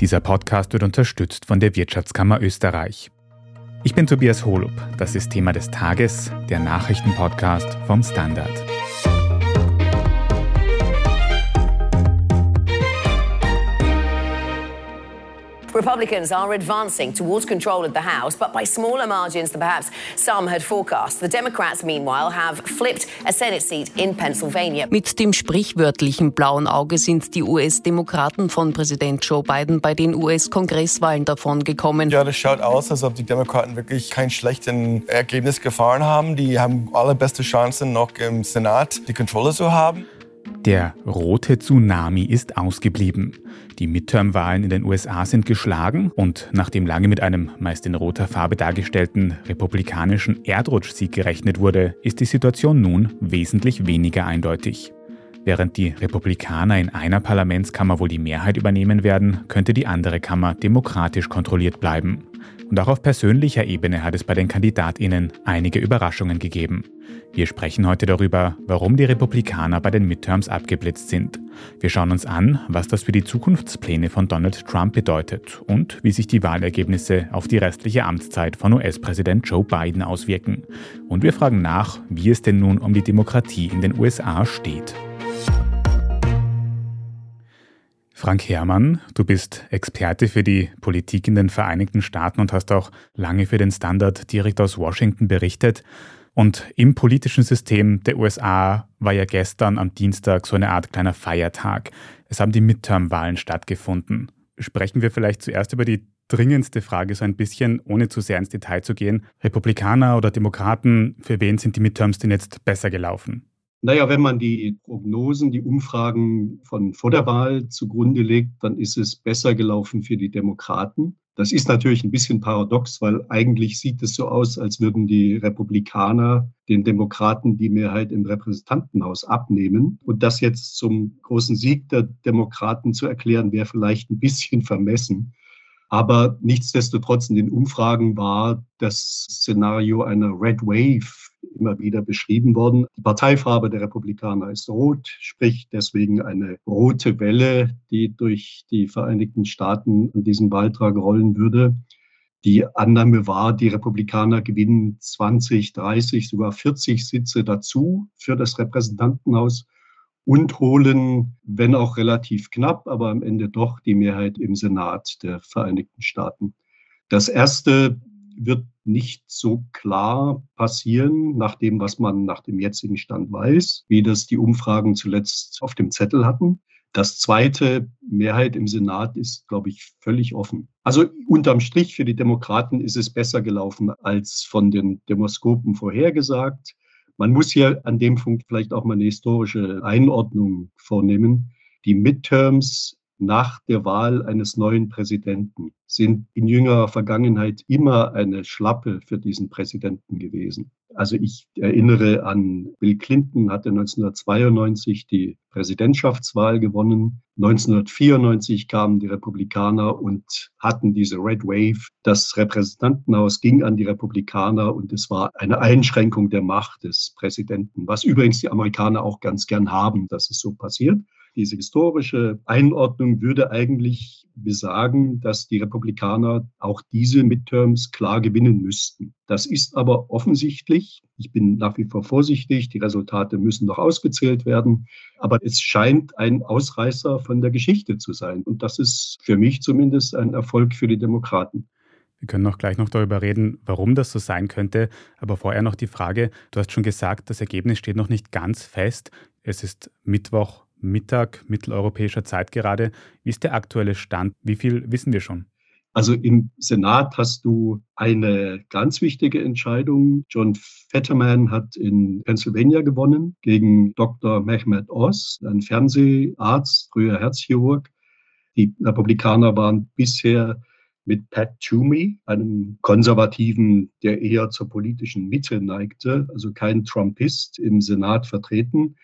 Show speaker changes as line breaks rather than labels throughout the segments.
Dieser Podcast wird unterstützt von der Wirtschaftskammer Österreich. Ich bin Tobias Holub. Das ist Thema des Tages, der Nachrichtenpodcast vom Standard.
Republicans are advancing towards control of the House, but by smaller margins than perhaps some had forecast. The Democrats, meanwhile, have flipped a Senate seat in Pennsylvania.
Mit dem sprichwörtlichen blauen Auge sind die US-Demokraten von Präsident Joe Biden bei den US-Kongresswahlen davongekommen.
Ja, das schaut aus, als ob die Demokraten wirklich kein schlechtes Ergebnis gefahren haben. Die haben allerbeste Chancen, noch im Senat die Kontrolle zu haben.
Der rote Tsunami ist ausgeblieben. Die Midterm-Wahlen in den USA sind geschlagen und nachdem lange mit einem meist in roter Farbe dargestellten republikanischen Erdrutschsieg gerechnet wurde, ist die Situation nun wesentlich weniger eindeutig. Während die Republikaner in einer Parlamentskammer wohl die Mehrheit übernehmen werden, könnte die andere Kammer demokratisch kontrolliert bleiben. Und auch auf persönlicher Ebene hat es bei den Kandidatinnen einige Überraschungen gegeben. Wir sprechen heute darüber, warum die Republikaner bei den Midterms abgeblitzt sind. Wir schauen uns an, was das für die Zukunftspläne von Donald Trump bedeutet und wie sich die Wahlergebnisse auf die restliche Amtszeit von US-Präsident Joe Biden auswirken. Und wir fragen nach, wie es denn nun um die Demokratie in den USA steht. Frank Herrmann, du bist Experte für die Politik in den Vereinigten Staaten und hast auch lange für den Standard direkt aus Washington berichtet. Und im politischen System der USA war ja gestern am Dienstag so eine Art kleiner Feiertag. Es haben die Midterm-Wahlen stattgefunden. Sprechen wir vielleicht zuerst über die dringendste Frage so ein bisschen, ohne zu sehr ins Detail zu gehen. Republikaner oder Demokraten, für wen sind die Midterms denn jetzt besser gelaufen?
Naja, wenn man die Prognosen, die Umfragen von vor der Wahl zugrunde legt, dann ist es besser gelaufen für die Demokraten. Das ist natürlich ein bisschen paradox, weil eigentlich sieht es so aus, als würden die Republikaner den Demokraten die Mehrheit im Repräsentantenhaus abnehmen. Und das jetzt zum großen Sieg der Demokraten zu erklären, wäre vielleicht ein bisschen vermessen. Aber nichtsdestotrotz in den Umfragen war das Szenario einer Red Wave immer wieder beschrieben worden. Die Parteifarbe der Republikaner ist rot, sprich deswegen eine rote Welle, die durch die Vereinigten Staaten an diesem Wahltag rollen würde. Die Annahme war, die Republikaner gewinnen 20, 30, sogar 40 Sitze dazu für das Repräsentantenhaus und holen, wenn auch relativ knapp, aber am Ende doch die Mehrheit im Senat der Vereinigten Staaten. Das erste wird nicht so klar passieren, nach dem, was man nach dem jetzigen Stand weiß, wie das die Umfragen zuletzt auf dem Zettel hatten. Das zweite, Mehrheit im Senat, ist, glaube ich, völlig offen. Also unterm Strich für die Demokraten ist es besser gelaufen als von den Demoskopen vorhergesagt. Man muss hier an dem Punkt vielleicht auch mal eine historische Einordnung vornehmen. Die Midterms nach der Wahl eines neuen Präsidenten sind in jüngerer Vergangenheit immer eine Schlappe für diesen Präsidenten gewesen. Also ich erinnere an Bill Clinton hatte 1992 die Präsidentschaftswahl gewonnen. 1994 kamen die Republikaner und hatten diese Red Wave. Das Repräsentantenhaus ging an die Republikaner und es war eine Einschränkung der Macht des Präsidenten, was übrigens die Amerikaner auch ganz gern haben, dass es so passiert. Diese historische Einordnung würde eigentlich besagen, dass die Republikaner auch diese Midterms klar gewinnen müssten. Das ist aber offensichtlich, ich bin nach wie vor vorsichtig, die Resultate müssen noch ausgezählt werden, aber es scheint ein Ausreißer von der Geschichte zu sein. Und das ist für mich zumindest ein Erfolg für die Demokraten.
Wir können auch gleich noch darüber reden, warum das so sein könnte. Aber vorher noch die Frage, du hast schon gesagt, das Ergebnis steht noch nicht ganz fest. Es ist Mittwoch Mittag mitteleuropäischer Zeit gerade. Wie ist der aktuelle Stand? Wie viel wissen wir schon?
Also im Senat hast du eine ganz wichtige Entscheidung. John Fetterman hat in Pennsylvania gewonnen gegen Dr. Mehmet Oz, ein Fernseharzt, früher Herzchirurg. Die Republikaner waren bisher mit Pat Toomey, einem Konservativen, der eher zur politischen Mitte neigte, also kein Trumpist, im Senat vertreten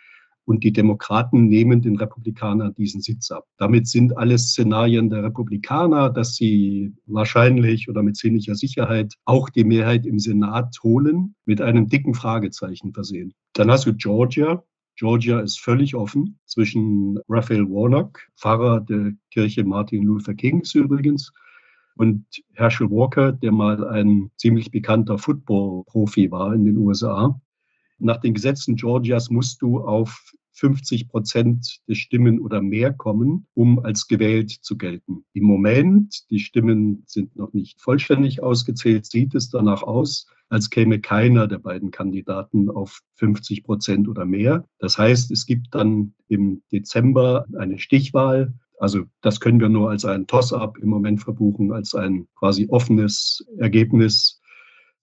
und die Demokraten nehmen den Republikanern diesen Sitz ab. Damit sind alle Szenarien der Republikaner, dass sie wahrscheinlich oder mit ziemlicher Sicherheit auch die Mehrheit im Senat holen, mit einem dicken Fragezeichen versehen. Dann hast du Georgia. Georgia ist völlig offen zwischen Raphael Warnock, Pfarrer der Kirche Martin Luther Kings übrigens, und Herschel Walker, der mal ein ziemlich bekannter Football-Profi war in den USA. Nach den Gesetzen Georgias musst du auf 50 Prozent der Stimmen oder mehr kommen, um als gewählt zu gelten. Im Moment, die Stimmen sind noch nicht vollständig ausgezählt, sieht es danach aus, als käme keiner der beiden Kandidaten auf 50 Prozent oder mehr. Das heißt, es gibt dann im Dezember eine Stichwahl. Also das können wir nur als ein Toss-up im Moment verbuchen, als ein quasi offenes Ergebnis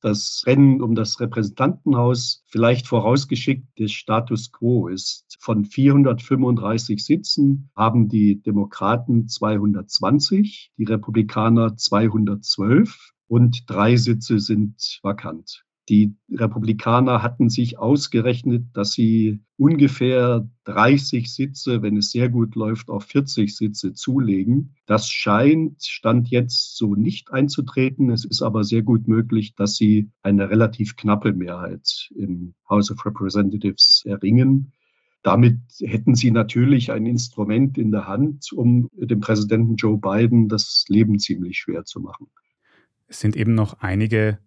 das Rennen um das Repräsentantenhaus vielleicht vorausgeschickt des Status quo ist. Von 435 Sitzen haben die Demokraten 220, die Republikaner 212 und drei Sitze sind vakant. Die Republikaner hatten sich ausgerechnet, dass sie ungefähr 30 Sitze, wenn es sehr gut läuft, auf 40 Sitze zulegen. Das scheint, stand jetzt so nicht einzutreten. Es ist aber sehr gut möglich, dass sie eine relativ knappe Mehrheit im House of Representatives erringen. Damit hätten sie natürlich ein Instrument in der Hand, um dem Präsidenten Joe Biden das Leben ziemlich schwer zu machen.
Es sind eben noch einige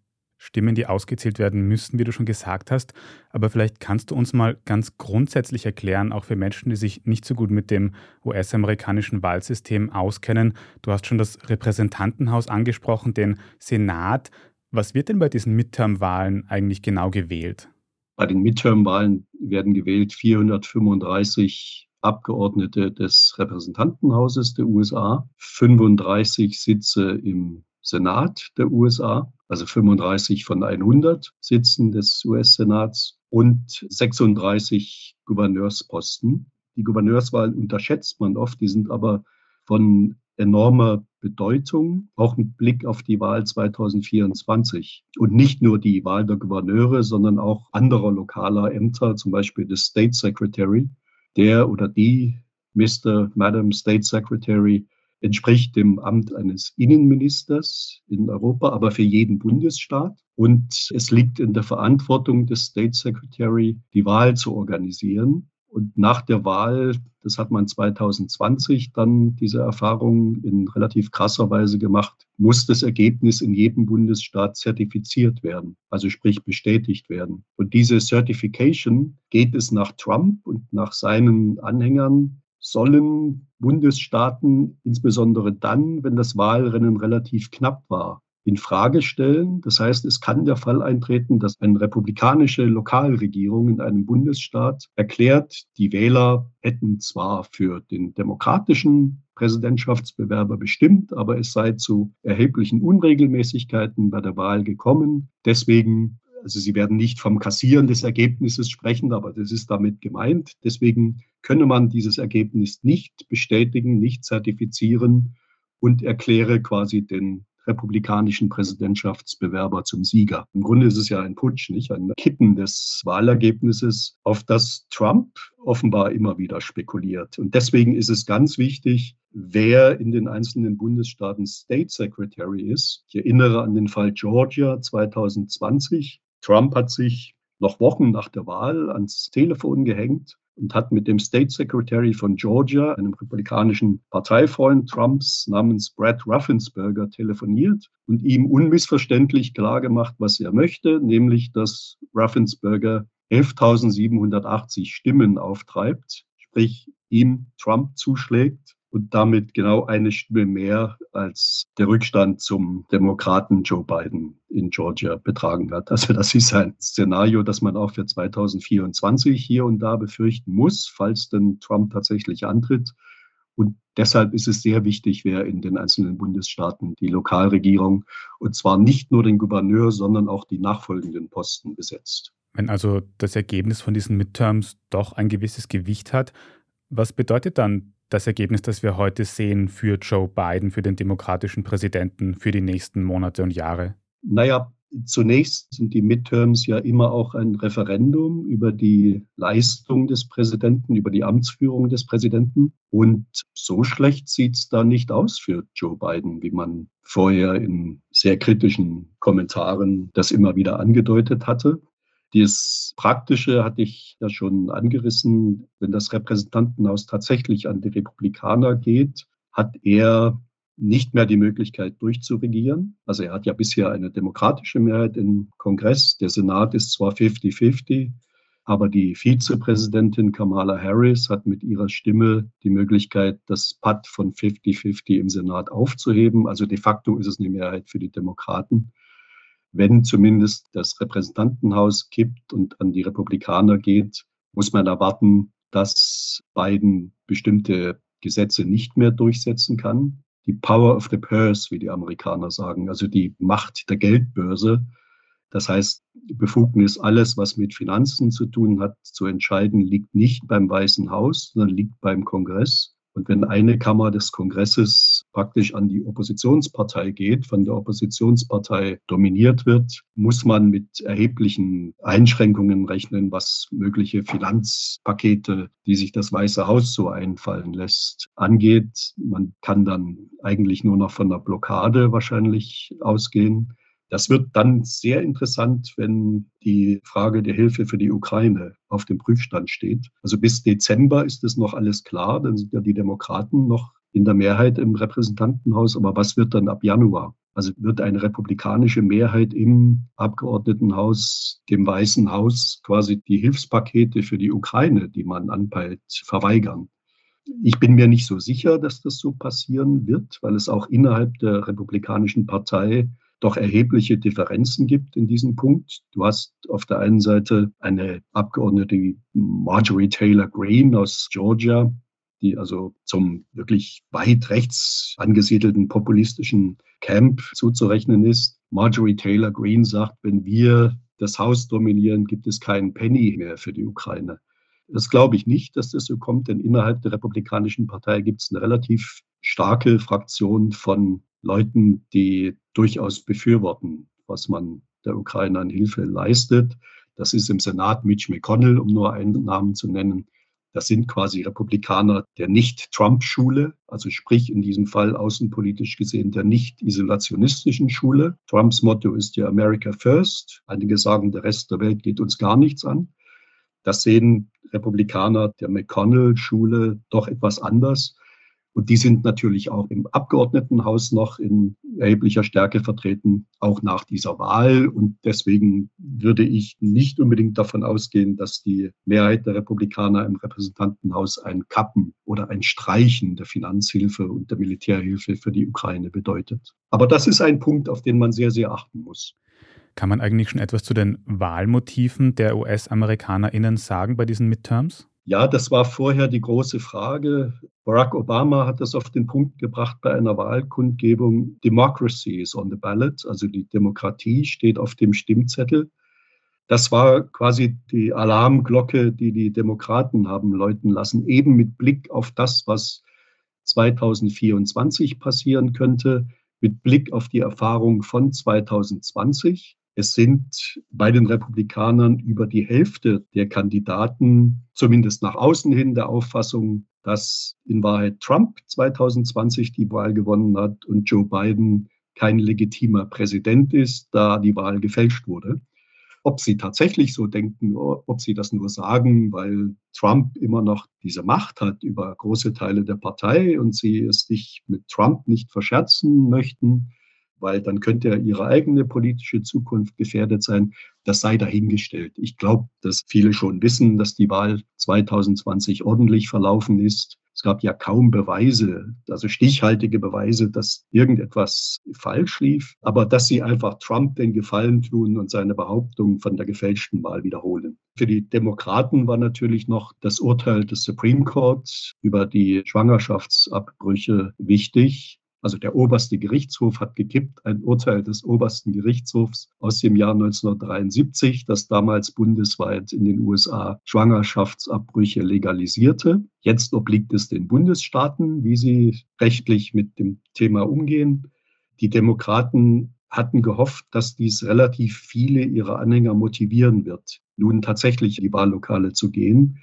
Stimmen, die ausgezählt werden müssen, wie du schon gesagt hast. Aber vielleicht kannst du uns mal ganz grundsätzlich erklären, auch für Menschen, die sich nicht so gut mit dem US-amerikanischen Wahlsystem auskennen. Du hast schon das Repräsentantenhaus angesprochen, den Senat. Was wird denn bei diesen Midterm-Wahlen eigentlich genau gewählt?
Bei den Midterm-Wahlen werden gewählt 435 Abgeordnete des Repräsentantenhauses der USA, 35 Sitze im Senat der USA, also 35 von 100 Sitzen des US-Senats und 36 Gouverneursposten. Die Gouverneurswahlen unterschätzt man oft, die sind aber von enormer Bedeutung, auch mit Blick auf die Wahl 2024. Und nicht nur die Wahl der Gouverneure, sondern auch anderer lokaler Ämter, zum Beispiel des State Secretary, der oder die Mr. Madam State Secretary entspricht dem Amt eines Innenministers in Europa, aber für jeden Bundesstaat. Und es liegt in der Verantwortung des State Secretary, die Wahl zu organisieren. Und nach der Wahl, das hat man 2020 dann diese Erfahrung in relativ krasser Weise gemacht, muss das Ergebnis in jedem Bundesstaat zertifiziert werden, also sprich bestätigt werden. Und diese Certification geht es nach Trump und nach seinen Anhängern sollen Bundesstaaten, insbesondere dann, wenn das Wahlrennen relativ knapp war, in Frage stellen. Das heißt, es kann der Fall eintreten, dass eine republikanische Lokalregierung in einem Bundesstaat erklärt, die Wähler hätten zwar für den demokratischen Präsidentschaftsbewerber bestimmt, aber es sei zu erheblichen Unregelmäßigkeiten bei der Wahl gekommen. Deswegen also Sie werden nicht vom Kassieren des Ergebnisses sprechen, aber das ist damit gemeint. Deswegen könne man dieses Ergebnis nicht bestätigen, nicht zertifizieren und erkläre quasi den republikanischen Präsidentschaftsbewerber zum Sieger. Im Grunde ist es ja ein Putsch, nicht ein Kippen des Wahlergebnisses, auf das Trump offenbar immer wieder spekuliert. Und deswegen ist es ganz wichtig, wer in den einzelnen Bundesstaaten State Secretary ist. Ich erinnere an den Fall Georgia 2020. Trump hat sich noch Wochen nach der Wahl ans Telefon gehängt und hat mit dem State Secretary von Georgia, einem republikanischen Parteifreund Trumps namens Brad Ruffensberger, telefoniert und ihm unmissverständlich klargemacht, was er möchte, nämlich dass Ruffensberger 11.780 Stimmen auftreibt, sprich ihm Trump zuschlägt und damit genau eine Stimme mehr als der Rückstand zum Demokraten Joe Biden in Georgia betragen hat. Also das ist ein Szenario, das man auch für 2024 hier und da befürchten muss, falls denn Trump tatsächlich antritt. Und deshalb ist es sehr wichtig, wer in den einzelnen Bundesstaaten die Lokalregierung und zwar nicht nur den Gouverneur, sondern auch die nachfolgenden Posten besetzt.
Wenn also das Ergebnis von diesen Midterms doch ein gewisses Gewicht hat, was bedeutet dann das Ergebnis, das wir heute sehen für Joe Biden, für den demokratischen Präsidenten für die nächsten Monate und Jahre?
Naja, zunächst sind die Midterms ja immer auch ein Referendum über die Leistung des Präsidenten, über die Amtsführung des Präsidenten. Und so schlecht sieht es da nicht aus für Joe Biden, wie man vorher in sehr kritischen Kommentaren das immer wieder angedeutet hatte. Das Praktische hatte ich ja schon angerissen. Wenn das Repräsentantenhaus tatsächlich an die Republikaner geht, hat er nicht mehr die Möglichkeit durchzuregieren. Also er hat ja bisher eine demokratische Mehrheit im Kongress. Der Senat ist zwar 50-50, aber die Vizepräsidentin Kamala Harris hat mit ihrer Stimme die Möglichkeit, das Patt von 50-50 im Senat aufzuheben. Also de facto ist es eine Mehrheit für die Demokraten. Wenn zumindest das Repräsentantenhaus kippt und an die Republikaner geht, muss man erwarten, dass Biden bestimmte Gesetze nicht mehr durchsetzen kann. Die Power of the Purse, wie die Amerikaner sagen, also die Macht der Geldbörse, das heißt, Befugnis, alles, was mit Finanzen zu tun hat, zu entscheiden, liegt nicht beim Weißen Haus, sondern liegt beim Kongress. Und wenn eine Kammer des Kongresses praktisch an die Oppositionspartei geht, von der Oppositionspartei dominiert wird, muss man mit erheblichen Einschränkungen rechnen, was mögliche Finanzpakete, die sich das Weiße Haus so einfallen lässt, angeht. Man kann dann eigentlich nur noch von einer Blockade wahrscheinlich ausgehen. Das wird dann sehr interessant, wenn die Frage der Hilfe für die Ukraine auf dem Prüfstand steht. Also bis Dezember ist es noch alles klar, dann sind ja die Demokraten noch in der Mehrheit im Repräsentantenhaus. Aber was wird dann ab Januar? Also wird eine republikanische Mehrheit im Abgeordnetenhaus, dem Weißen Haus, quasi die Hilfspakete für die Ukraine, die man anpeilt, verweigern. Ich bin mir nicht so sicher, dass das so passieren wird, weil es auch innerhalb der Republikanischen Partei doch erhebliche Differenzen gibt in diesem Punkt. Du hast auf der einen Seite eine Abgeordnete Marjorie Taylor Greene aus Georgia, die also zum wirklich weit rechts angesiedelten populistischen Camp zuzurechnen ist. Marjorie Taylor Greene sagt, wenn wir das Haus dominieren, gibt es keinen Penny mehr für die Ukraine. Das glaube ich nicht, dass das so kommt, denn innerhalb der Republikanischen Partei gibt es eine relativ starke Fraktion von Leuten, die durchaus befürworten, was man der Ukraine an Hilfe leistet. Das ist im Senat Mitch McConnell, um nur einen Namen zu nennen. Das sind quasi Republikaner der Nicht-Trump-Schule, also sprich in diesem Fall außenpolitisch gesehen der nicht-isolationistischen Schule. Trumps Motto ist ja America First. Einige sagen, der Rest der Welt geht uns gar nichts an. Das sehen Republikaner der McConnell-Schule doch etwas anders. Und die sind natürlich auch im Abgeordnetenhaus noch in erheblicher Stärke vertreten, auch nach dieser Wahl. Und deswegen würde ich nicht unbedingt davon ausgehen, dass die Mehrheit der Republikaner im Repräsentantenhaus ein Kappen oder ein Streichen der Finanzhilfe und der Militärhilfe für die Ukraine bedeutet. Aber das ist ein Punkt, auf den man sehr, sehr achten muss.
Kann man eigentlich schon etwas zu den Wahlmotiven der US-AmerikanerInnen sagen bei diesen Midterms?
Ja, das war vorher die große Frage. Barack Obama hat das auf den Punkt gebracht bei einer Wahlkundgebung. Democracy is on the ballot, also die Demokratie steht auf dem Stimmzettel. Das war quasi die Alarmglocke, die die Demokraten haben läuten lassen, eben mit Blick auf das, was 2024 passieren könnte, mit Blick auf die Erfahrung von 2020. Es sind bei den Republikanern über die Hälfte der Kandidaten, zumindest nach außen hin, der Auffassung, dass in Wahrheit Trump 2020 die Wahl gewonnen hat und Joe Biden kein legitimer Präsident ist, da die Wahl gefälscht wurde. Ob sie tatsächlich so denken, ob sie das nur sagen, weil Trump immer noch diese Macht hat über große Teile der Partei und sie es sich mit Trump nicht verscherzen möchten, weil dann könnte ja ihre eigene politische Zukunft gefährdet sein. Das sei dahingestellt. Ich glaube, dass viele schon wissen, dass die Wahl 2020 ordentlich verlaufen ist. Es gab ja kaum Beweise, also stichhaltige Beweise, dass irgendetwas falsch lief, aber dass sie einfach Trump den Gefallen tun und seine Behauptung von der gefälschten Wahl wiederholen. Für die Demokraten war natürlich noch das Urteil des Supreme Court über die Schwangerschaftsabbrüche wichtig. Also der oberste Gerichtshof hat gekippt, ein Urteil des obersten Gerichtshofs aus dem Jahr 1973, das damals bundesweit in den USA Schwangerschaftsabbrüche legalisierte. Jetzt obliegt es den Bundesstaaten, wie sie rechtlich mit dem Thema umgehen. Die Demokraten hatten gehofft, dass dies relativ viele ihrer Anhänger motivieren wird, nun tatsächlich in die Wahllokale zu gehen.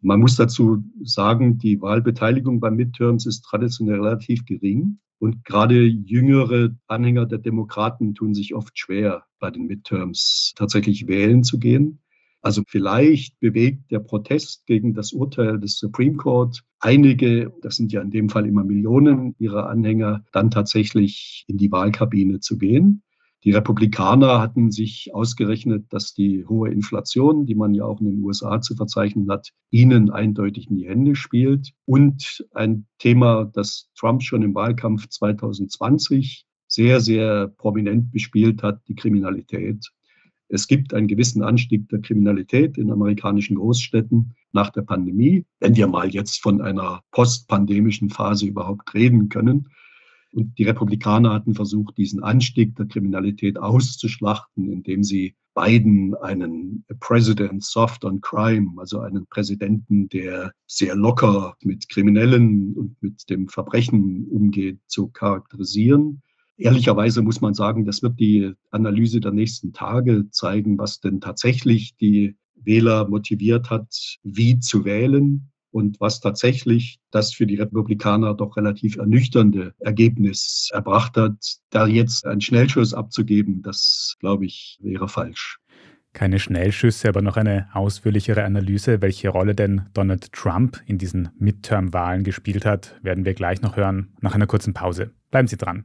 Man muss dazu sagen, die Wahlbeteiligung bei Midterms ist traditionell relativ gering. Und gerade jüngere Anhänger der Demokraten tun sich oft schwer, bei den Midterms tatsächlich wählen zu gehen. Also vielleicht bewegt der Protest gegen das Urteil des Supreme Court einige, das sind ja in dem Fall immer Millionen ihrer Anhänger, dann tatsächlich in die Wahlkabine zu gehen. Die Republikaner hatten sich ausgerechnet, dass die hohe Inflation, die man ja auch in den USA zu verzeichnen hat, ihnen eindeutig in die Hände spielt. Und ein Thema, das Trump schon im Wahlkampf 2020 sehr, sehr prominent bespielt hat, die Kriminalität. Es gibt einen gewissen Anstieg der Kriminalität in amerikanischen Großstädten nach der Pandemie, wenn wir mal jetzt von einer postpandemischen Phase überhaupt reden können. Und die Republikaner hatten versucht, diesen Anstieg der Kriminalität auszuschlachten, indem sie Biden einen President soft on crime, also einen Präsidenten, der sehr locker mit Kriminellen und mit dem Verbrechen umgeht, zu charakterisieren. Ehrlicherweise muss man sagen, das wird die Analyse der nächsten Tage zeigen, was denn tatsächlich die Wähler motiviert hat, wie zu wählen und was tatsächlich das für die Republikaner doch relativ ernüchternde Ergebnis erbracht hat. Da jetzt einen Schnellschuss abzugeben, das glaube ich wäre falsch.
Keine Schnellschüsse, aber noch eine ausführlichere Analyse, welche Rolle denn Donald Trump in diesen Midterm-Wahlen gespielt hat, werden wir gleich noch hören, nach einer kurzen Pause. Bleiben Sie dran.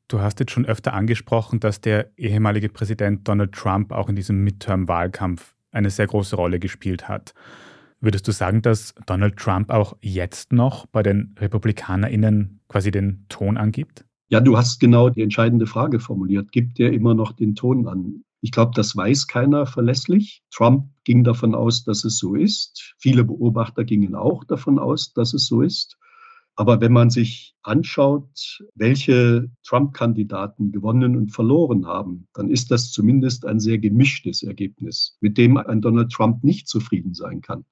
Du hast jetzt schon öfter angesprochen, dass der ehemalige Präsident Donald Trump auch in diesem Midterm-Wahlkampf eine sehr große Rolle gespielt hat. Würdest du sagen, dass Donald Trump auch jetzt noch bei den RepublikanerInnen quasi den Ton angibt?
Ja, du hast genau die entscheidende Frage formuliert. Gibt er immer noch den Ton an? Ich glaube, das weiß keiner verlässlich. Trump ging davon aus, dass es so ist. Viele Beobachter gingen auch davon aus, dass es so ist. Aber wenn man sich anschaut, welche Trump-Kandidaten gewonnen und verloren haben, dann ist das zumindest ein sehr gemischtes Ergebnis, mit dem ein Donald Trump nicht zufrieden sein kann.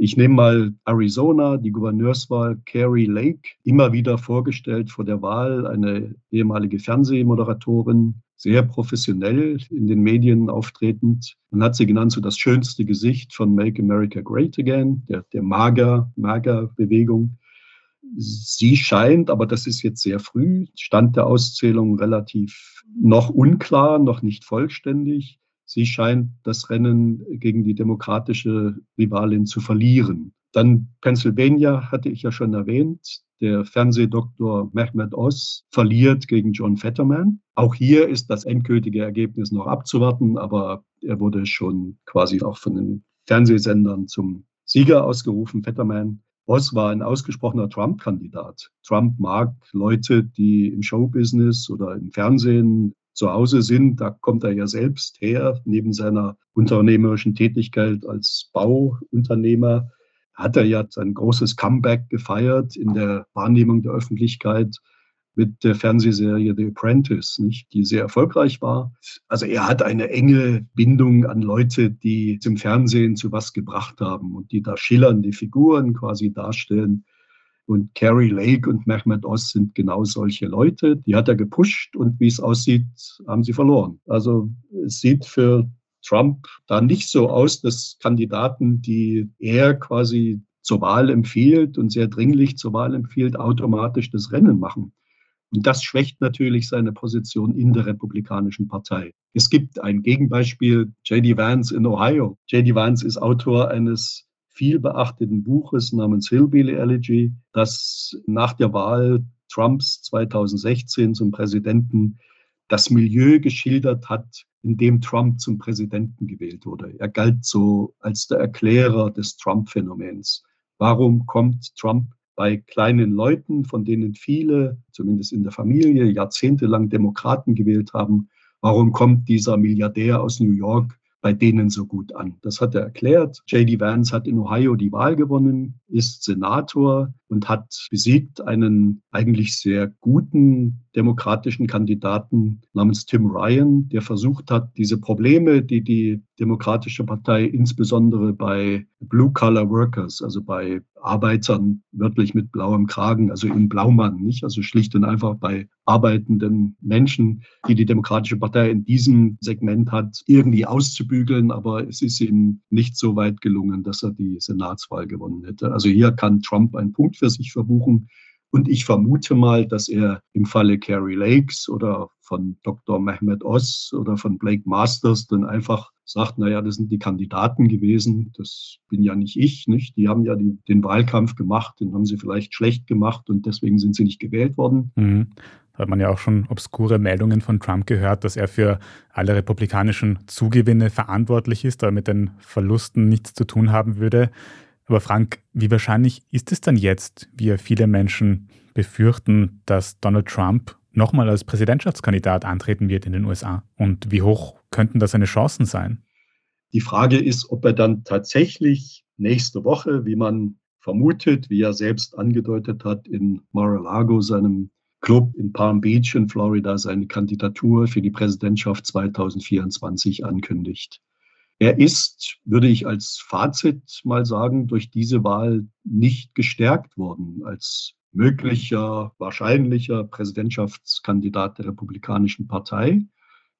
Ich nehme mal Arizona, die Gouverneurswahl, Carrie Lake, immer wieder vorgestellt vor der Wahl, eine ehemalige Fernsehmoderatorin, sehr professionell in den Medien auftretend. Man hat sie genannt so das schönste Gesicht von Make America Great Again, der, der Mager-Bewegung. Sie scheint, aber das ist jetzt sehr früh, Stand der Auszählung relativ noch unklar, noch nicht vollständig. Sie scheint das Rennen gegen die demokratische Rivalin zu verlieren. Dann Pennsylvania hatte ich ja schon erwähnt. Der Fernsehdoktor Mehmet Oz verliert gegen John Fetterman. Auch hier ist das endgültige Ergebnis noch abzuwarten, aber er wurde schon quasi auch von den Fernsehsendern zum Sieger ausgerufen, Fetterman. Voss war ein ausgesprochener Trump-Kandidat. Trump mag Leute, die im Showbusiness oder im Fernsehen zu Hause sind. Da kommt er ja selbst her. Neben seiner unternehmerischen Tätigkeit als Bauunternehmer hat er ja sein großes Comeback gefeiert in der Wahrnehmung der Öffentlichkeit mit der Fernsehserie The Apprentice, nicht, die sehr erfolgreich war. Also er hat eine enge Bindung an Leute, die im Fernsehen zu was gebracht haben und die da schillernde Figuren quasi darstellen. Und Carrie Lake und Mehmet Oz sind genau solche Leute. Die hat er gepusht und wie es aussieht, haben sie verloren. Also es sieht für Trump da nicht so aus, dass Kandidaten, die er quasi zur Wahl empfiehlt und sehr dringlich zur Wahl empfiehlt, automatisch das Rennen machen. Und das schwächt natürlich seine Position in der Republikanischen Partei. Es gibt ein Gegenbeispiel, J.D. Vance in Ohio. J.D. Vance ist Autor eines viel beachteten Buches namens Hillbilly Elegy, das nach der Wahl Trumps 2016 zum Präsidenten das Milieu geschildert hat, in dem Trump zum Präsidenten gewählt wurde. Er galt so als der Erklärer des Trump-Phänomens. Warum kommt Trump bei kleinen Leuten, von denen viele, zumindest in der Familie, jahrzehntelang Demokraten gewählt haben. Warum kommt dieser Milliardär aus New York bei denen so gut an. Das hat er erklärt. JD Vance hat in Ohio die Wahl gewonnen, ist Senator und hat besiegt einen eigentlich sehr guten demokratischen Kandidaten namens Tim Ryan, der versucht hat, diese Probleme, die die Demokratische Partei insbesondere bei Blue-Collar Workers, also bei Arbeitern wörtlich mit blauem Kragen, also im Blaumann, nicht? Also schlicht und einfach bei arbeitenden Menschen, die die Demokratische Partei in diesem Segment hat, irgendwie auszubügeln. Aber es ist ihm nicht so weit gelungen, dass er die Senatswahl gewonnen hätte. Also hier kann Trump einen Punkt für sich verbuchen. Und ich vermute mal, dass er im Falle Carrie Lakes oder von Dr. Mehmet Oz oder von Blake Masters dann einfach sagt, naja, das sind die Kandidaten gewesen, das bin ja nicht ich, nicht? Die haben ja die, den Wahlkampf gemacht, den haben sie vielleicht schlecht gemacht und deswegen sind sie nicht gewählt worden.
Mhm. Da hat man ja auch schon obskure Meldungen von Trump gehört, dass er für alle republikanischen Zugewinne verantwortlich ist, aber mit den Verlusten nichts zu tun haben würde. Aber Frank, wie wahrscheinlich ist es dann jetzt, wie viele Menschen befürchten, dass Donald Trump nochmal als Präsidentschaftskandidat antreten wird in den USA? Und wie hoch könnten da seine Chancen sein?
Die Frage ist, ob er dann tatsächlich nächste Woche, wie man vermutet, wie er selbst angedeutet hat, in Mar-a-Lago, seinem Club in Palm Beach in Florida, seine Kandidatur für die Präsidentschaft 2024 ankündigt. Er ist, würde ich als Fazit mal sagen, durch diese Wahl nicht gestärkt worden als möglicher, wahrscheinlicher Präsidentschaftskandidat der Republikanischen Partei,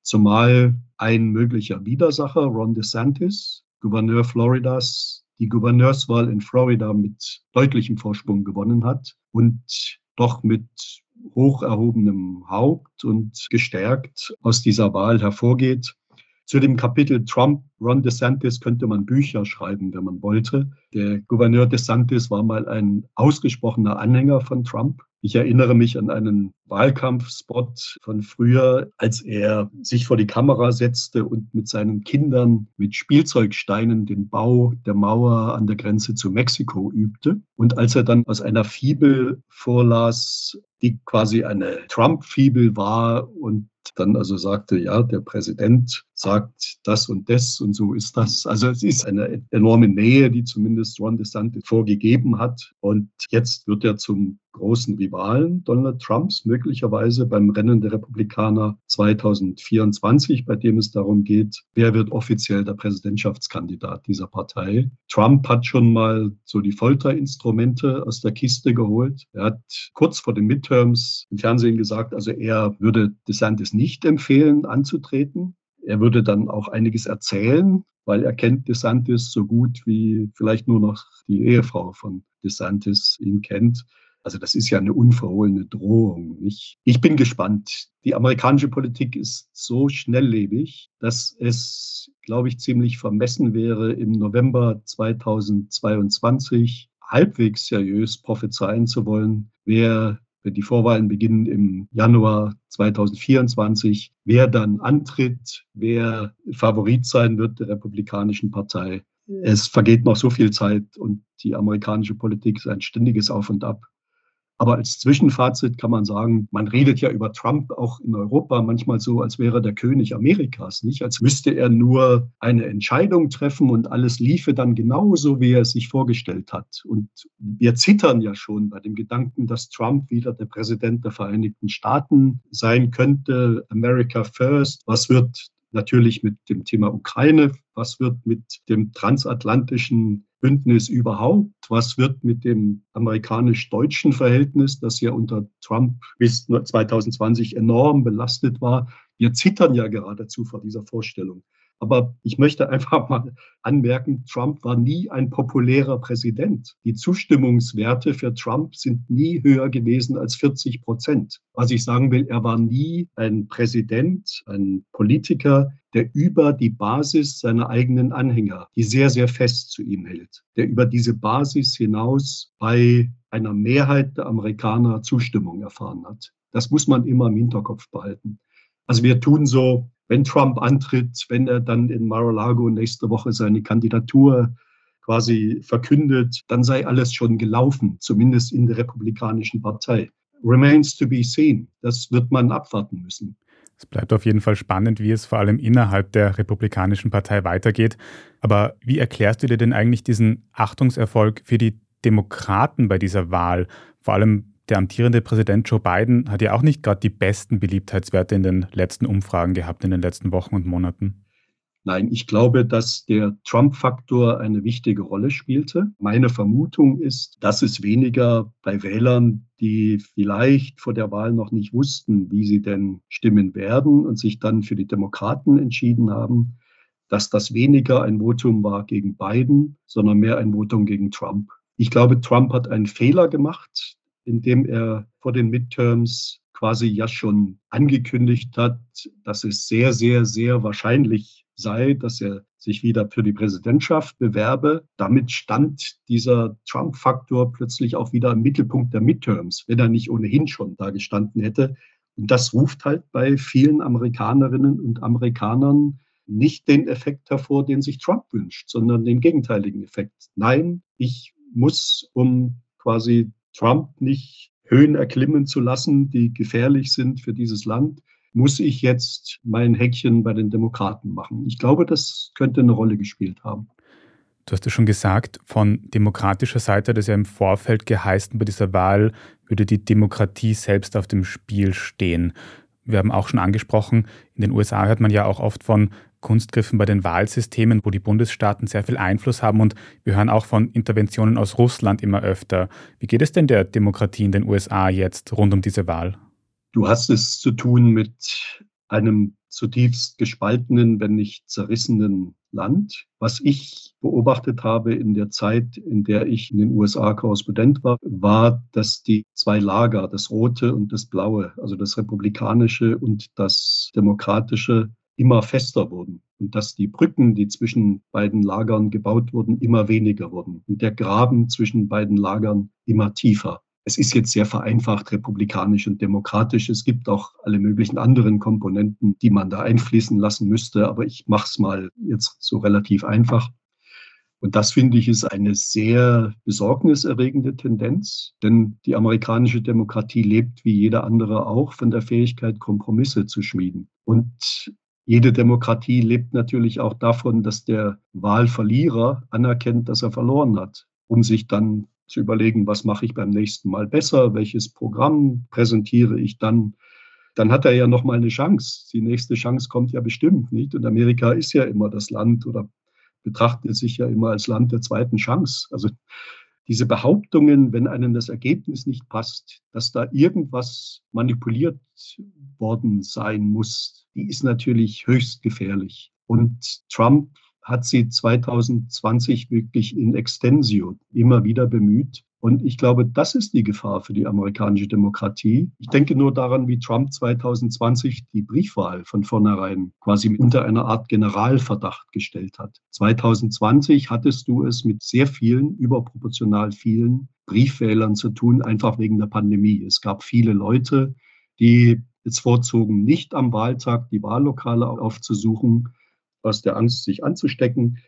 zumal ein möglicher Widersacher, Ron DeSantis, Gouverneur Floridas, die Gouverneurswahl in Florida mit deutlichem Vorsprung gewonnen hat und doch mit hoch erhobenem Haupt und gestärkt aus dieser Wahl hervorgeht. Zu dem Kapitel Trump, Ron DeSantis könnte man Bücher schreiben, wenn man wollte. Der Gouverneur DeSantis war mal ein ausgesprochener Anhänger von Trump. Ich erinnere mich an einen Wahlkampfspot von früher, als er sich vor die Kamera setzte und mit seinen Kindern mit Spielzeugsteinen den Bau der Mauer an der Grenze zu Mexiko übte. Und als er dann aus einer Fibel vorlas, die quasi eine Trump-Fibel war und dann also sagte, ja, der Präsident sagt das und das und so ist das. Also es ist eine enorme Nähe, die zumindest Ron DeSantis vorgegeben hat. Und jetzt wird er zum großen Rivalen Donald Trumps, möglicherweise beim Rennen der Republikaner 2024, bei dem es darum geht, wer wird offiziell der Präsidentschaftskandidat dieser Partei. Trump hat schon mal so die Folterinstrumente aus der Kiste geholt. Er hat kurz vor den Midterms im Fernsehen gesagt, also er würde DeSantis nicht empfehlen, anzutreten. Er würde dann auch einiges erzählen, weil er kennt DeSantis so gut wie vielleicht nur noch die Ehefrau von DeSantis ihn kennt. Also das ist ja eine unverhohlene Drohung. Nicht? Ich bin gespannt. Die amerikanische Politik ist so schnelllebig, dass es, glaube ich, ziemlich vermessen wäre, im November 2022 halbwegs seriös prophezeien zu wollen, wer die Vorwahlen beginnen im Januar 2024, wer dann antritt, wer Favorit sein wird der Republikanischen Partei. Es vergeht noch so viel Zeit und die amerikanische Politik ist ein ständiges Auf und Ab. Aber als Zwischenfazit kann man sagen, man redet ja über Trump auch in Europa manchmal so, als wäre der König Amerikas, nicht? Als müsste er nur eine Entscheidung treffen und alles liefe dann genauso, wie er es sich vorgestellt hat. Und wir zittern ja schon bei dem Gedanken, dass Trump wieder der Präsident der Vereinigten Staaten sein könnte. America First. Was wird natürlich mit dem Thema Ukraine? Was wird mit dem transatlantischen Bündnis überhaupt? Was wird mit dem amerikanisch-deutschen Verhältnis, das ja unter Trump bis 2020 enorm belastet war? Wir zittern ja geradezu vor dieser Vorstellung. Aber ich möchte einfach mal anmerken, Trump war nie ein populärer Präsident. Die Zustimmungswerte für Trump sind nie höher gewesen als 40 Prozent. Was ich sagen will, er war nie ein Präsident, ein Politiker, der über die Basis seiner eigenen Anhänger, die sehr, sehr fest zu ihm hält, der über diese Basis hinaus bei einer Mehrheit der Amerikaner Zustimmung erfahren hat. Das muss man immer im Hinterkopf behalten. Also wir tun so, wenn Trump antritt, wenn er dann in Mar-a-Lago nächste Woche seine Kandidatur quasi verkündet, dann sei alles schon gelaufen, zumindest in der Republikanischen Partei. Remains to be seen. Das wird man abwarten müssen.
Es bleibt auf jeden Fall spannend, wie es vor allem innerhalb der Republikanischen Partei weitergeht. Aber wie erklärst du dir denn eigentlich diesen Achtungserfolg für die Demokraten bei dieser Wahl? Vor allem der amtierende Präsident Joe Biden hat ja auch nicht gerade die besten Beliebtheitswerte in den letzten Umfragen gehabt, in den letzten Wochen und Monaten.
Nein, ich glaube, dass der Trump-Faktor eine wichtige Rolle spielte. Meine Vermutung ist, dass es weniger bei Wählern, die vielleicht vor der Wahl noch nicht wussten, wie sie denn stimmen werden und sich dann für die Demokraten entschieden haben, dass das weniger ein Votum war gegen Biden, sondern mehr ein Votum gegen Trump. Ich glaube, Trump hat einen Fehler gemacht, indem er vor den Midterms quasi ja schon angekündigt hat, dass es sehr, sehr, sehr wahrscheinlich sei, dass er sich wieder für die Präsidentschaft bewerbe. Damit stand dieser Trump-Faktor plötzlich auch wieder im Mittelpunkt der Midterms, wenn er nicht ohnehin schon da gestanden hätte. Und das ruft halt bei vielen Amerikanerinnen und Amerikanern nicht den Effekt hervor, den sich Trump wünscht, sondern den gegenteiligen Effekt. Nein, ich muss, um quasi Trump nicht Höhen erklimmen zu lassen, die gefährlich sind für dieses Land, muss ich jetzt mein Häkchen bei den Demokraten machen. Ich glaube, das könnte eine Rolle gespielt haben.
Du hast ja schon gesagt, von demokratischer Seite hat es ja im Vorfeld geheißen, bei dieser Wahl würde die Demokratie selbst auf dem Spiel stehen. Wir haben auch schon angesprochen, in den USA hört man ja auch oft von Kunstgriffen bei den Wahlsystemen, wo die Bundesstaaten sehr viel Einfluss haben. Und wir hören auch von Interventionen aus Russland immer öfter. Wie geht es denn der Demokratie in den USA jetzt rund um diese Wahl?
Du hast es zu tun mit einem zutiefst gespaltenen, wenn nicht zerrissenen Land. Was ich beobachtet habe in der Zeit, in der ich in den USA Korrespondent war, war, dass die zwei Lager, das rote und das blaue, also das republikanische und das demokratische, immer fester wurden und dass die Brücken, die zwischen beiden Lagern gebaut wurden, immer weniger wurden und der Graben zwischen beiden Lagern immer tiefer. Es ist jetzt sehr vereinfacht republikanisch und demokratisch. Es gibt auch alle möglichen anderen Komponenten, die man da einfließen lassen müsste. Aber ich mache es mal jetzt so relativ einfach. Und das finde ich ist eine sehr besorgniserregende Tendenz, denn die amerikanische Demokratie lebt wie jede andere auch von der Fähigkeit, Kompromisse zu schmieden. Und jede Demokratie lebt natürlich auch davon, dass der Wahlverlierer anerkennt, dass er verloren hat, um sich dann zu überlegen, was mache ich beim nächsten Mal besser, welches Programm präsentiere ich dann. Dann hat er ja noch mal eine Chance. Die nächste Chance kommt ja bestimmt nicht. Und Amerika ist ja immer das Land oder betrachtet sich ja immer als Land der zweiten Chance. Also diese Behauptungen, wenn einem das Ergebnis nicht passt, dass da irgendwas manipuliert worden sein muss, die ist natürlich höchst gefährlich. Und Trump hat sie 2020 wirklich in Extensio immer wieder bemüht. Und ich glaube, das ist die Gefahr für die amerikanische Demokratie. Ich denke nur daran, wie Trump 2020 die Briefwahl von vornherein quasi unter einer Art Generalverdacht gestellt hat. 2020 hattest du es mit sehr vielen, überproportional vielen Briefwählern zu tun, einfach wegen der Pandemie. Es gab viele Leute, die es vorzogen, nicht am Wahltag die Wahllokale aufzusuchen, aus der Angst, sich anzustecken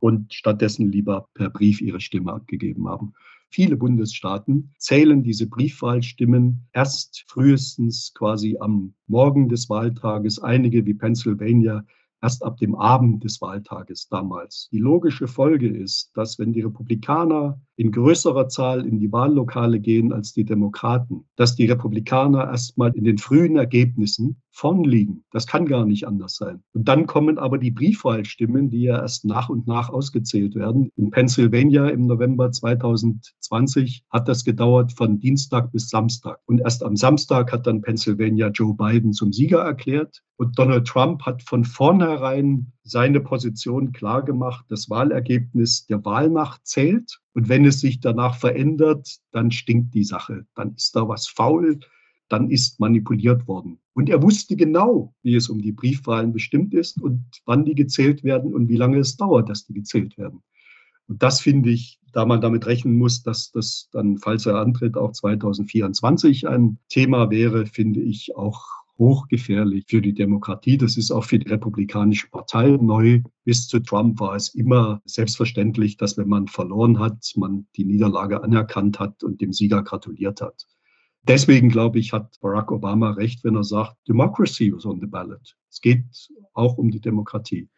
und stattdessen lieber per Brief ihre Stimme abgegeben haben. Viele Bundesstaaten zählen diese Briefwahlstimmen erst frühestens quasi am Morgen des Wahltages. Einige wie Pennsylvania erst ab dem Abend des Wahltages damals. Die logische Folge ist, dass wenn die Republikaner in größerer Zahl in die Wahllokale gehen als die Demokraten, dass die Republikaner erstmal in den frühen Ergebnissen vorn liegen. Das kann gar nicht anders sein. Und dann kommen aber die Briefwahlstimmen, die ja erst nach und nach ausgezählt werden. In Pennsylvania im November 2020 hat das gedauert von Dienstag bis Samstag. Und erst am Samstag hat dann Pennsylvania Joe Biden zum Sieger erklärt. Und Donald Trump hat von vornherein seine Position klargemacht, das Wahlergebnis der Wahlnacht zählt. Und wenn es sich danach verändert, dann stinkt die Sache. Dann ist da was faul, dann ist manipuliert worden. Und er wusste genau, wie es um die Briefwahlen bestimmt ist und wann die gezählt werden und wie lange es dauert, dass die gezählt werden. Und das finde ich, da man damit rechnen muss, dass das dann, falls er antritt, auch 2024 ein Thema wäre, finde ich auch hochgefährlich für die Demokratie. Das ist auch für die Republikanische Partei neu. Bis zu Trump war es immer selbstverständlich, dass wenn man verloren hat, man die Niederlage anerkannt hat und dem Sieger gratuliert hat. Deswegen glaube ich, hat Barack Obama recht, wenn er sagt, Democracy was on the ballot. Es geht auch um die Demokratie.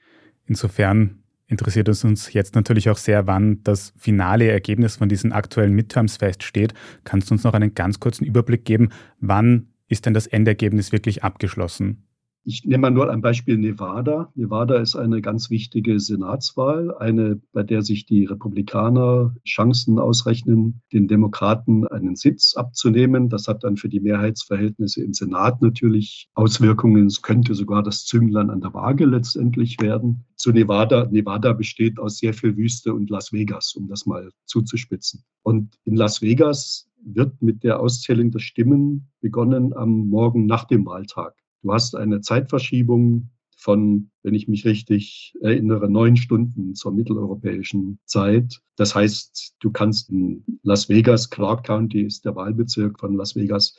Insofern interessiert es uns jetzt natürlich auch sehr, wann das finale Ergebnis von diesen aktuellen Midterms feststeht. Kannst du uns noch einen ganz kurzen Überblick geben, wann ist denn das Endergebnis wirklich abgeschlossen?
Ich nehme mal nur ein Beispiel Nevada. Nevada ist eine ganz wichtige Senatswahl, eine, bei der sich die Republikaner Chancen ausrechnen, den Demokraten einen Sitz abzunehmen. Das hat dann für die Mehrheitsverhältnisse im Senat natürlich Auswirkungen. Es könnte sogar das Zünglein an der Waage letztendlich werden. Zu Nevada. Nevada besteht aus sehr viel Wüste und Las Vegas, um das mal zuzuspitzen. Und in Las Vegas wird mit der Auszählung der Stimmen begonnen am Morgen nach dem Wahltag. Du hast eine Zeitverschiebung von, wenn ich mich richtig erinnere, neun Stunden zur mitteleuropäischen Zeit. Das heißt, du kannst in Las Vegas, Clark County ist der Wahlbezirk von Las Vegas,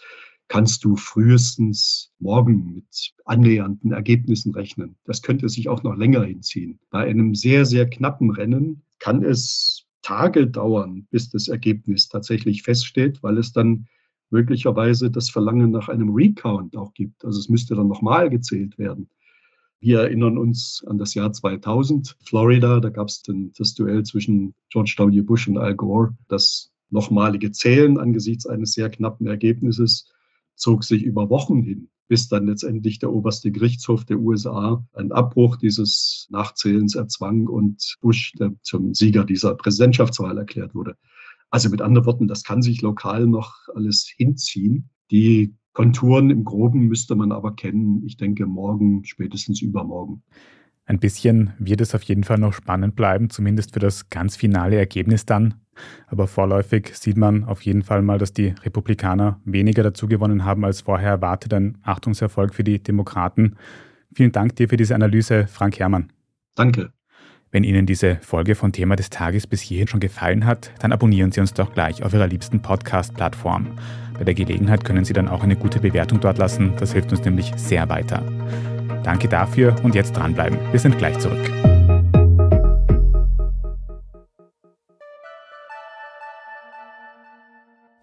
kannst du frühestens morgen mit annähernden Ergebnissen rechnen. Das könnte sich auch noch länger hinziehen. Bei einem sehr, sehr knappen Rennen kann es Tage dauern, bis das Ergebnis tatsächlich feststeht, weil es dann möglicherweise das Verlangen nach einem Recount auch gibt. Also es müsste dann nochmal gezählt werden. Wir erinnern uns an das Jahr 2000, Florida, da gab es das Duell zwischen George W. Bush und Al Gore. Das nochmalige Zählen angesichts eines sehr knappen Ergebnisses zog sich über Wochen hin, bis dann letztendlich der oberste Gerichtshof der USA einen Abbruch dieses Nachzählens erzwang und Bush zum Sieger dieser Präsidentschaftswahl erklärt wurde. Also mit anderen Worten, das kann sich lokal noch alles hinziehen. Die Konturen im Groben müsste man aber kennen, ich denke morgen, spätestens übermorgen.
Ein bisschen wird es auf jeden Fall noch spannend bleiben, zumindest für das ganz finale Ergebnis dann. Aber vorläufig sieht man auf jeden Fall mal, dass die Republikaner weniger dazu gewonnen haben als vorher erwartet. Ein Achtungserfolg für die Demokraten. Vielen Dank dir für diese Analyse, Frank Herrmann.
Danke.
Wenn Ihnen diese Folge von Thema des Tages bis hierhin schon gefallen hat, dann abonnieren Sie uns doch gleich auf Ihrer liebsten Podcast-Plattform. Bei der Gelegenheit können Sie dann auch eine gute Bewertung dort lassen, das hilft uns nämlich sehr weiter. Danke dafür und jetzt dranbleiben. Wir sind gleich zurück.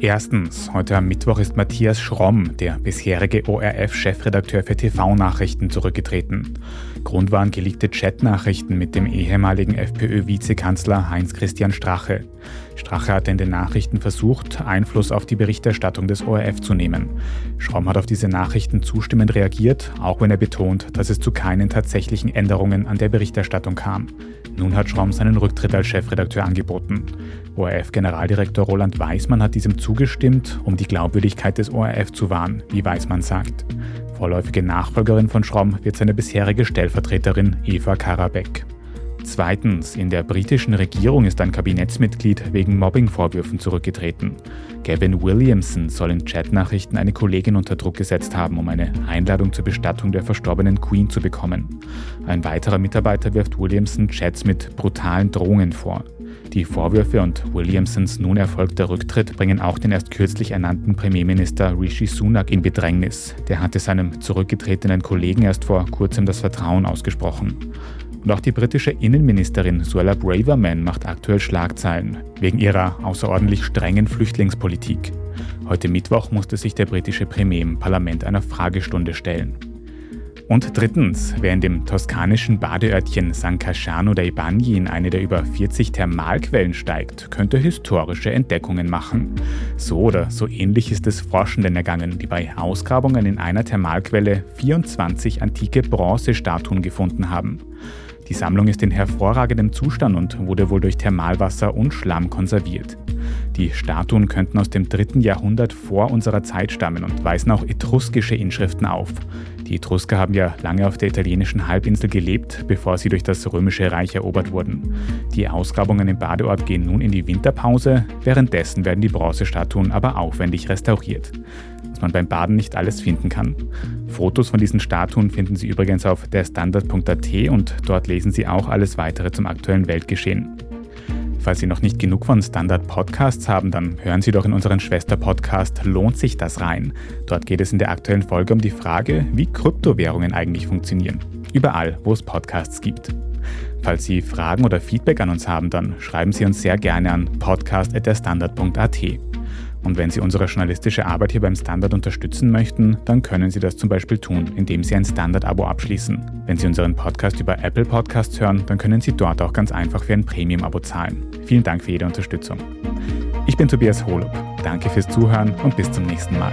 Erstens, heute am Mittwoch ist Matthias Schromm, der bisherige ORF-Chefredakteur für TV-Nachrichten, zurückgetreten. Grund waren geleakte Chatnachrichten mit dem ehemaligen FPÖ-Vizekanzler Heinz-Christian Strache. Strache hatte in den Nachrichten versucht, Einfluss auf die Berichterstattung des ORF zu nehmen. Schromm hat auf diese Nachrichten zustimmend reagiert, auch wenn er betont, dass es zu keinen tatsächlichen Änderungen an der Berichterstattung kam. Nun hat Schromm seinen Rücktritt als Chefredakteur angeboten. ORF-Generaldirektor Roland Weismann hat diesem zugestimmt, um die Glaubwürdigkeit des ORF zu wahren, wie Weismann sagt. Vorläufige Nachfolgerin von Schromm wird seine bisherige Stellvertreterin Eva Karabek. Zweitens, in der britischen Regierung ist ein Kabinettsmitglied wegen Mobbingvorwürfen zurückgetreten. Gavin Williamson soll in Chatnachrichten eine Kollegin unter Druck gesetzt haben, um eine Einladung zur Bestattung der verstorbenen Queen zu bekommen. Ein weiterer Mitarbeiter wirft Williamson Chats mit brutalen Drohungen vor. Die Vorwürfe und Williamsons nun erfolgter Rücktritt bringen auch den erst kürzlich ernannten Premierminister Rishi Sunak in Bedrängnis. Der hatte seinem zurückgetretenen Kollegen erst vor kurzem das Vertrauen ausgesprochen. Und auch die britische Innenministerin Suella Braverman macht aktuell Schlagzeilen wegen ihrer außerordentlich strengen Flüchtlingspolitik. Heute Mittwoch musste sich der britische Premier im Parlament einer Fragestunde stellen. Und drittens, wer in dem toskanischen Badeörtchen San Casciano dei Bagni in eine der über 40 Thermalquellen steigt, könnte historische Entdeckungen machen. So oder so ähnlich ist es Forschenden ergangen, die bei Ausgrabungen in einer Thermalquelle 24 antike Bronzestatuen gefunden haben. Die Sammlung ist in hervorragendem Zustand und wurde wohl durch Thermalwasser und Schlamm konserviert. Die Statuen könnten aus dem dritten Jahrhundert vor unserer Zeit stammen und weisen auch etruskische Inschriften auf. Die Etrusker haben ja lange auf der italienischen Halbinsel gelebt, bevor sie durch das Römische Reich erobert wurden. Die Ausgrabungen im Badeort gehen nun in die Winterpause, währenddessen werden die Bronzestatuen aber aufwendig restauriert. Was man beim Baden nicht alles finden kann. Fotos von diesen Statuen finden Sie übrigens auf derstandard.at und dort lesen Sie auch alles weitere zum aktuellen Weltgeschehen. Falls Sie noch nicht genug von Standard-Podcasts haben, dann hören Sie doch in unseren Schwester-Podcast Lohnt sich das rein? Dort geht es in der aktuellen Folge um die Frage, wie Kryptowährungen eigentlich funktionieren. Überall, wo es Podcasts gibt. Falls Sie Fragen oder Feedback an uns haben, dann schreiben Sie uns sehr gerne an podcast.derstandard.at. Und wenn Sie unsere journalistische Arbeit hier beim Standard unterstützen möchten, dann können Sie das zum Beispiel tun, indem Sie ein Standard-Abo abschließen. Wenn Sie unseren Podcast über Apple Podcasts hören, dann können Sie dort auch ganz einfach für ein Premium-Abo zahlen. Vielen Dank für jede Unterstützung. Ich bin Tobias Holub. Danke fürs Zuhören und bis zum nächsten Mal.